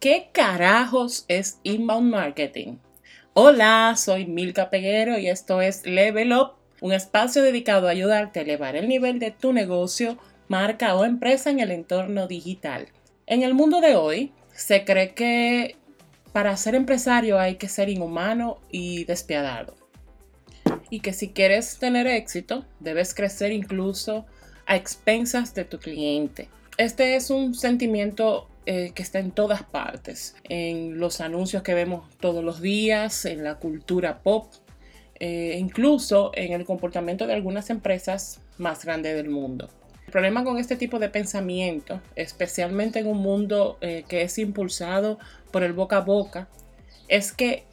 ¿Qué carajos es inbound marketing? Hola, soy Milka Peguero y esto es Level Up, un espacio dedicado a ayudarte a elevar el nivel de tu negocio, marca o empresa en el entorno digital. En el mundo de hoy, se cree que para ser empresario hay que ser inhumano y despiadado. Y que si quieres tener éxito, debes crecer incluso a expensas de tu cliente. Este es un sentimiento eh, que está en todas partes, en los anuncios que vemos todos los días, en la cultura pop, eh, incluso en el comportamiento de algunas empresas más grandes del mundo. El problema con este tipo de pensamiento, especialmente en un mundo eh, que es impulsado por el boca a boca, es que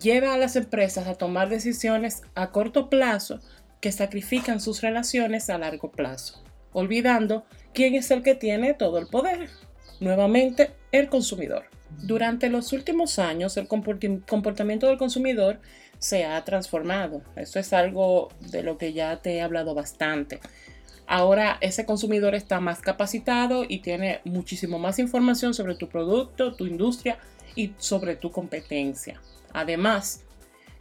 lleva a las empresas a tomar decisiones a corto plazo que sacrifican sus relaciones a largo plazo, olvidando quién es el que tiene todo el poder. Nuevamente, el consumidor. Durante los últimos años, el comportamiento del consumidor se ha transformado. Eso es algo de lo que ya te he hablado bastante. Ahora ese consumidor está más capacitado y tiene muchísimo más información sobre tu producto, tu industria y sobre tu competencia. Además,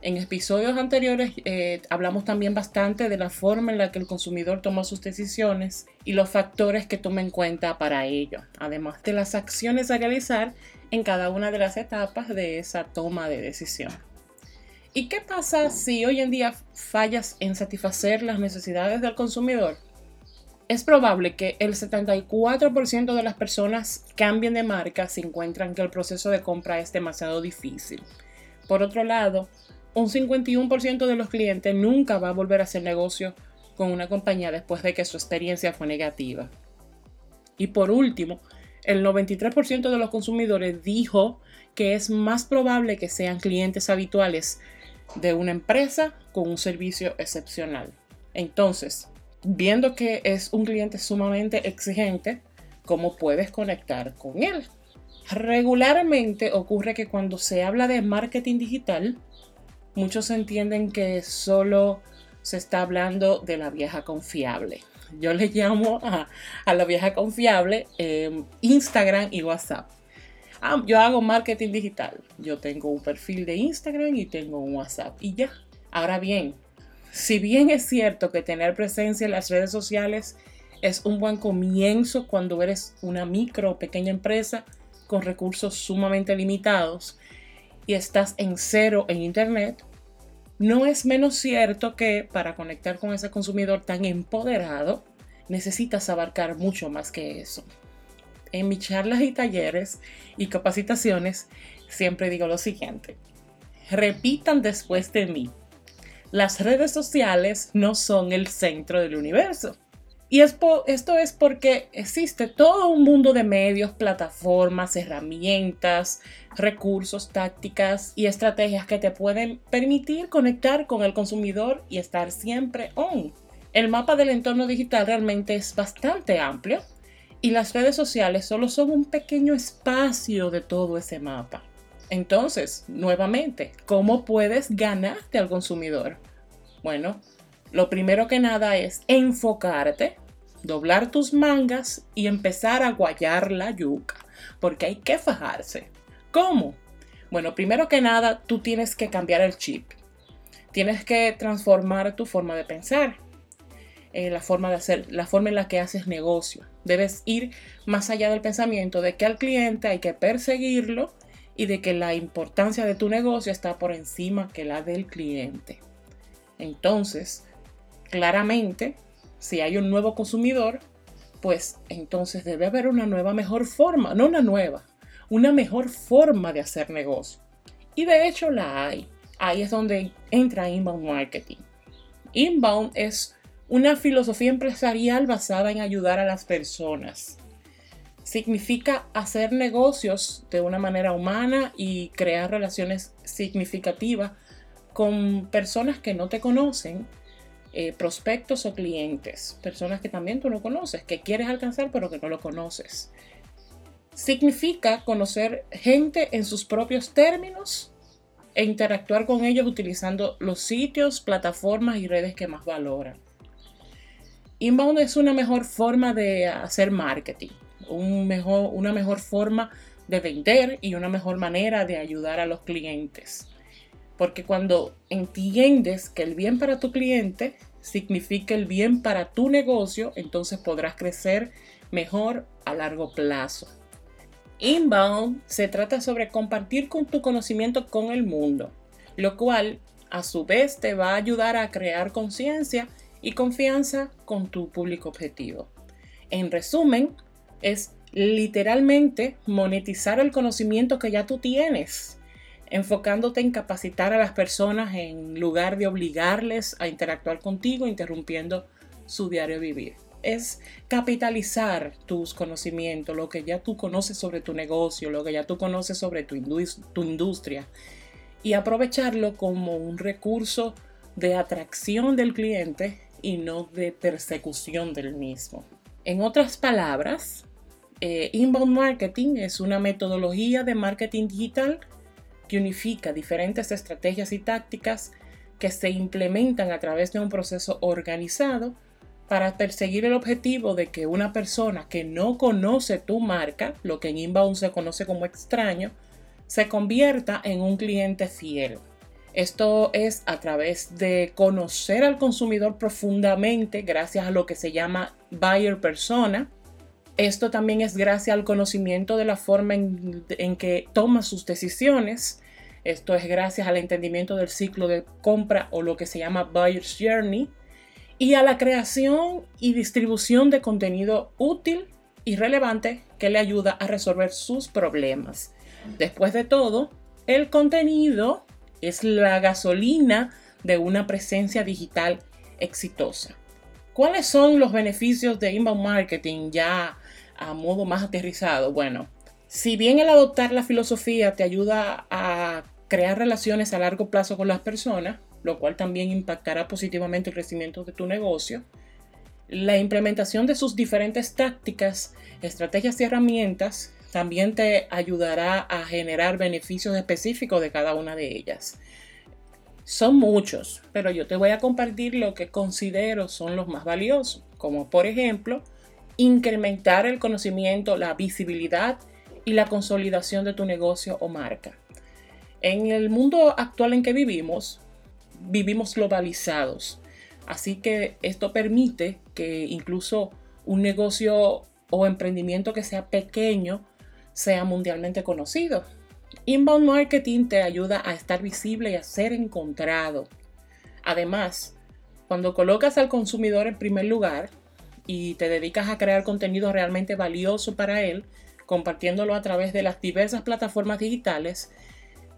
en episodios anteriores eh, hablamos también bastante de la forma en la que el consumidor toma sus decisiones y los factores que toma en cuenta para ello, además de las acciones a realizar en cada una de las etapas de esa toma de decisión. ¿Y qué pasa si hoy en día fallas en satisfacer las necesidades del consumidor? Es probable que el 74% de las personas cambien de marca si encuentran que el proceso de compra es demasiado difícil. Por otro lado, un 51% de los clientes nunca va a volver a hacer negocio con una compañía después de que su experiencia fue negativa. Y por último, el 93% de los consumidores dijo que es más probable que sean clientes habituales de una empresa con un servicio excepcional. Entonces, viendo que es un cliente sumamente exigente, ¿cómo puedes conectar con él? Regularmente ocurre que cuando se habla de marketing digital, muchos entienden que solo se está hablando de la vieja confiable. Yo le llamo a, la vieja confiable em, Instagram y WhatsApp. Ah, yo hago marketing digital. Yo tengo un perfil de Instagram y tengo un WhatsApp y ya. Ahora bien, si bien es cierto que tener presencia en las redes sociales es un buen comienzo cuando eres una micro o pequeña empresa con recursos sumamente limitados y estás en cero en Internet, no es menos cierto que para conectar con ese consumidor tan empoderado, necesitas abarcar mucho más que eso. En mis charlas y talleres y capacitaciones siempre digo lo siguiente. Repitan después de mí. Las redes sociales no son el centro del universo. Y esto es porque existe todo un mundo de medios, plataformas, herramientas, recursos, tácticas y estrategias que te pueden permitir conectar con el consumidor y estar siempre on. El mapa del entorno digital realmente es bastante amplio y las redes sociales solo son un pequeño espacio de todo ese mapa. Entonces, nuevamente, ¿cómo puedes ganarte al consumidor? Bueno, lo primero que nada es enfocarte, doblar tus mangas y empezar a guayar la yuca, porque hay que fajarse. ¿Cómo? Bueno, primero que nada, tú tienes que cambiar el chip. Tienes que transformar tu forma de pensar, eh, la forma de hacer, la forma en la que haces negocio. Debes ir más allá del pensamiento de que al cliente hay que perseguirlo y de que la importancia de tu negocio está por encima que la del cliente. Entonces, claramente, si hay un nuevo consumidor, pues entonces debe haber una nueva mejor forma, no una nueva, una mejor forma de hacer negocio. Y de hecho la hay. Ahí es donde entra inbound marketing. Inbound es una filosofía empresarial basada en ayudar a las personas. Significa hacer negocios de una manera humana y crear relaciones significativas con personas que no te conocen, eh, prospectos o clientes, personas que también tú no conoces, que quieres alcanzar pero que no lo conoces. Significa conocer gente en sus propios términos e interactuar con ellos utilizando los sitios, plataformas y redes que más valoran. Inbound es una mejor forma de hacer marketing, un mejor, una mejor forma de vender y una mejor manera de ayudar a los clientes. Porque cuando entiendes que el bien para tu cliente significa el bien para tu negocio, entonces podrás crecer mejor a largo plazo. Inbound se trata sobre compartir con tu conocimiento con el mundo, lo cual a su vez te va a ayudar a crear conciencia y confianza con tu público objetivo. En resumen, es literalmente monetizar el conocimiento que ya tú tienes, enfocándote en capacitar a las personas en lugar de obligarles a interactuar contigo, interrumpiendo su diario vivir. Es capitalizar tus conocimientos, lo que ya tú conoces sobre tu negocio, lo que ya tú conoces sobre tu, tu industria, y aprovecharlo como un recurso de atracción del cliente y no de persecución del mismo. En otras palabras, eh, Inbound Marketing es una metodología de marketing digital que unifica diferentes estrategias y tácticas que se implementan a través de un proceso organizado para perseguir el objetivo de que una persona que no conoce tu marca, lo que en Inbound se conoce como extraño, se convierta en un cliente fiel. Esto es a través de conocer al consumidor profundamente gracias a lo que se llama buyer persona. Esto también es gracias al conocimiento de la forma en, que toma sus decisiones. Esto es gracias al entendimiento del ciclo de compra o lo que se llama buyer's journey y a la creación y distribución de contenido útil y relevante que le ayuda a resolver sus problemas. Después de todo, el contenido es la gasolina de una presencia digital exitosa. ¿Cuáles son los beneficios de inbound marketing ya a modo más aterrizado? Bueno, si bien el adoptar la filosofía te ayuda a crear relaciones a largo plazo con las personas, lo cual también impactará positivamente el crecimiento de tu negocio, la implementación de sus diferentes tácticas, estrategias y herramientas también te ayudará a generar beneficios específicos de cada una de ellas. Son muchos, pero yo te voy a compartir lo que considero son los más valiosos, como por ejemplo, incrementar el conocimiento, la visibilidad y la consolidación de tu negocio o marca. En el mundo actual en que vivimos, vivimos globalizados, así que esto permite que incluso un negocio o emprendimiento que sea pequeño sea mundialmente conocido. Inbound marketing te ayuda a estar visible y a ser encontrado. Además, cuando colocas al consumidor en primer lugar y te dedicas a crear contenido realmente valioso para él, compartiéndolo a través de las diversas plataformas digitales,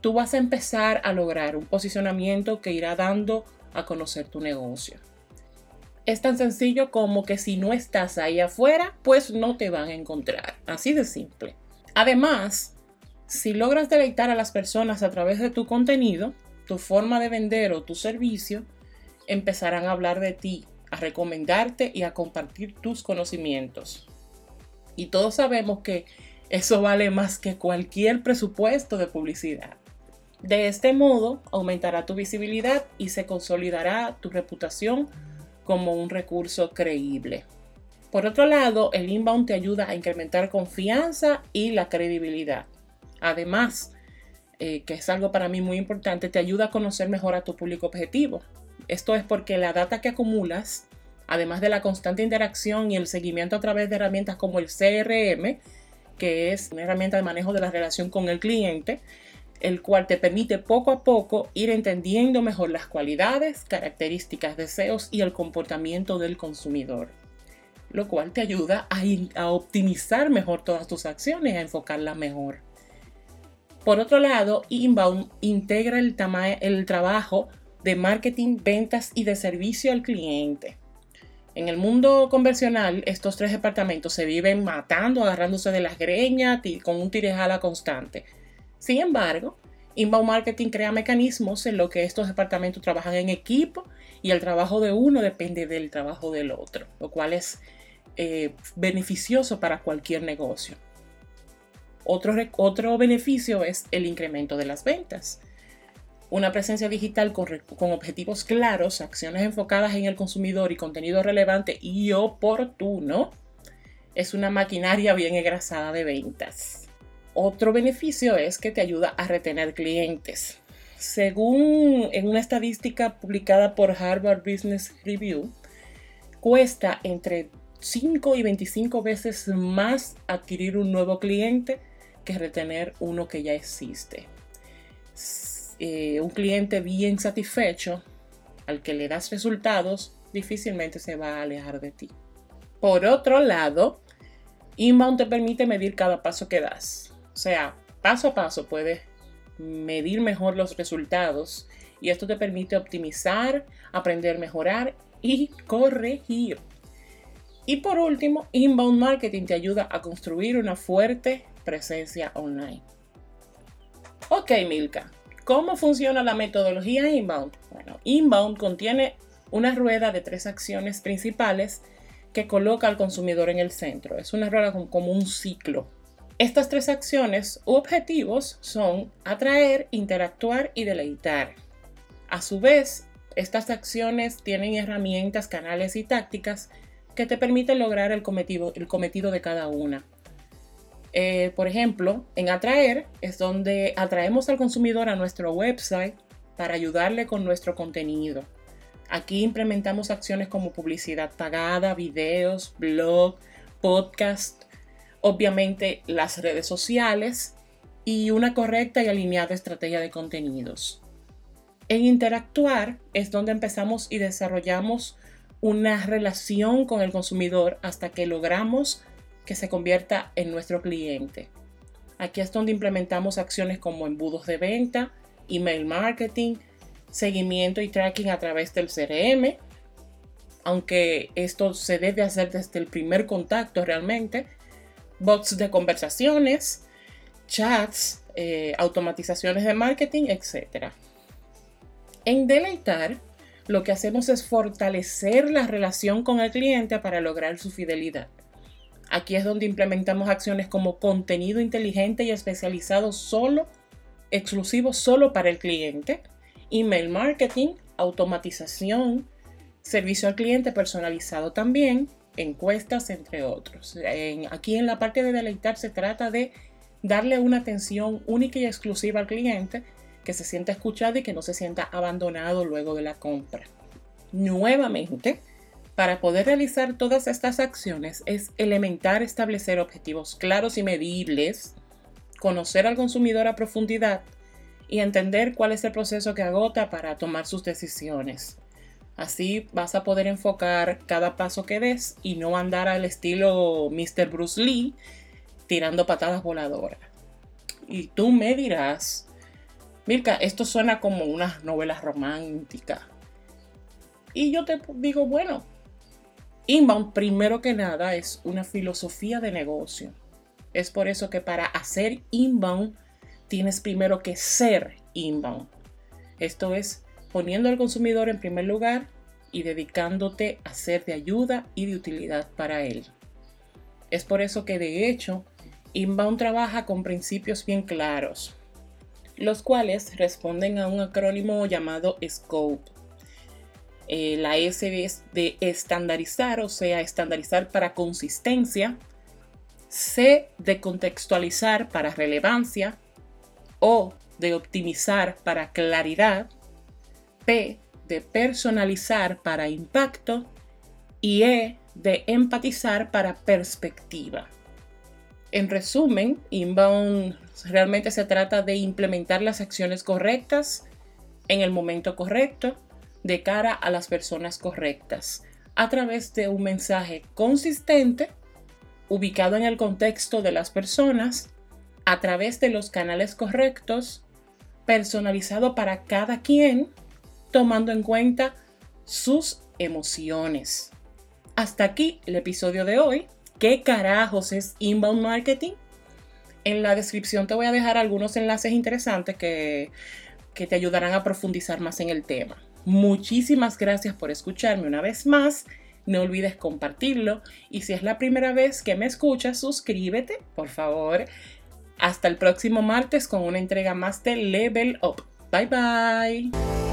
tú vas a empezar a lograr un posicionamiento que irá dando a conocer tu negocio. Es tan sencillo como que si no estás ahí afuera, pues no te van a encontrar. Así de simple. Además, si logras deleitar a las personas a través de tu contenido, tu forma de vender o tu servicio, empezarán a hablar de ti, a recomendarte y a compartir tus conocimientos. Y todos sabemos que eso vale más que cualquier presupuesto de publicidad. De este modo, aumentará tu visibilidad y se consolidará tu reputación como un recurso creíble. Por otro lado, el inbound te ayuda a incrementar confianza y la credibilidad. Además, eh, que es algo para mí muy importante, te ayuda a conocer mejor a tu público objetivo. Esto es porque la data que acumulas, además de la constante interacción y el seguimiento a través de herramientas como el CRM, que es una herramienta de manejo de la relación con el cliente, el cual te permite poco a poco ir entendiendo mejor las cualidades, características, deseos y el comportamiento del consumidor lo cual te ayuda a, optimizar mejor todas tus acciones, a enfocarlas mejor. Por otro lado, Inbound integra el, el trabajo de marketing, ventas y de servicio al cliente. En el mundo convencional, estos tres departamentos se viven matando, agarrándose de las greñas con un tirejala constante. Sin embargo, Inbound Marketing crea mecanismos en los que estos departamentos trabajan en equipo y el trabajo de uno depende del trabajo del otro, lo cual es eh, beneficioso para cualquier negocio. Otro, otro beneficio es el incremento de las ventas. Una presencia digital con, con, objetivos claros, acciones enfocadas en el consumidor y contenido relevante y oportuno es una maquinaria bien engrasada de ventas. Otro beneficio es que te ayuda a retener clientes. Según en una estadística publicada por Harvard Business Review, cuesta entre 5 y 25 veces más adquirir un nuevo cliente que retener uno que ya existe. Eh, un cliente bien satisfecho, al que le das resultados, difícilmente se va a alejar de ti. Por otro lado, Inbound te permite medir cada paso que das. O sea, paso a paso puedes medir mejor los resultados y esto te permite optimizar, aprender mejorar y corregir. Y por último, Inbound Marketing te ayuda a construir una fuerte presencia online. Ok, Milka, ¿cómo funciona la metodología Inbound? Bueno, Inbound contiene una rueda de tres acciones principales que coloca al consumidor en el centro. Es una rueda como un ciclo. Estas tres acciones u objetivos son atraer, interactuar y deleitar. A su vez, estas acciones tienen herramientas, canales y tácticas que te permiten lograr el cometido, el cometido de cada una. Eh, por ejemplo, en atraer es donde atraemos al consumidor a nuestro website para ayudarle con nuestro contenido. Aquí implementamos acciones como publicidad pagada, videos, blog, podcast, obviamente las redes sociales y una correcta y alineada estrategia de contenidos. En interactuar es donde empezamos y desarrollamos una relación con el consumidor hasta que logramos que se convierta en nuestro cliente. Aquí es donde implementamos acciones como embudos de venta, email marketing, seguimiento y tracking a través del CRM, aunque esto se debe hacer desde el primer contacto realmente, bots de conversaciones, chats, eh, automatizaciones de marketing, etc. En Deleitar, lo que hacemos es fortalecer la relación con el cliente para lograr su fidelidad. Aquí es donde implementamos acciones como contenido inteligente y especializado solo, exclusivo solo para el cliente, email marketing, automatización, servicio al cliente personalizado también, encuestas, entre otros. aquí en la parte de deleitar se trata de darle una atención única y exclusiva al cliente que se sienta escuchado y que no se sienta abandonado luego de la compra. Nuevamente, para poder realizar todas estas acciones es elemental establecer objetivos claros y medibles, conocer al consumidor a profundidad y entender cuál es el proceso que agota para tomar sus decisiones. Así vas a poder enfocar cada paso que des y no andar al estilo Mr. Bruce Lee tirando patadas voladoras. Y tú me dirás, Milka, esto suena como una novela romántica. Y yo te digo, bueno, inbound primero que nada es una filosofía de negocio. Es por eso que para hacer inbound tienes primero que ser inbound. Esto es poniendo al consumidor en primer lugar y dedicándote a ser de ayuda y de utilidad para él. Es por eso que de hecho Inbound trabaja con principios bien claros, los cuales responden a un acrónimo llamado SCOPE. Eh, la S es de estandarizar, o sea, estandarizar para consistencia. C de contextualizar para relevancia. O de optimizar para claridad. P de personalizar para impacto. Y E de empatizar para perspectiva. En resumen, Inbound realmente se trata de implementar las acciones correctas en el momento correcto de cara a las personas correctas a través de un mensaje consistente ubicado en el contexto de las personas a través de los canales correctos personalizado para cada quien tomando en cuenta sus emociones. Hasta aquí el episodio de hoy. ¿Qué carajos es inbound marketing? En la descripción te voy a dejar algunos enlaces interesantes que, que te ayudarán a profundizar más en el tema. Muchísimas gracias por escucharme una vez más. No olvides compartirlo y si es la primera vez que me escuchas, suscríbete, por favor. Hasta el próximo martes con una entrega más de Level Up. Bye bye.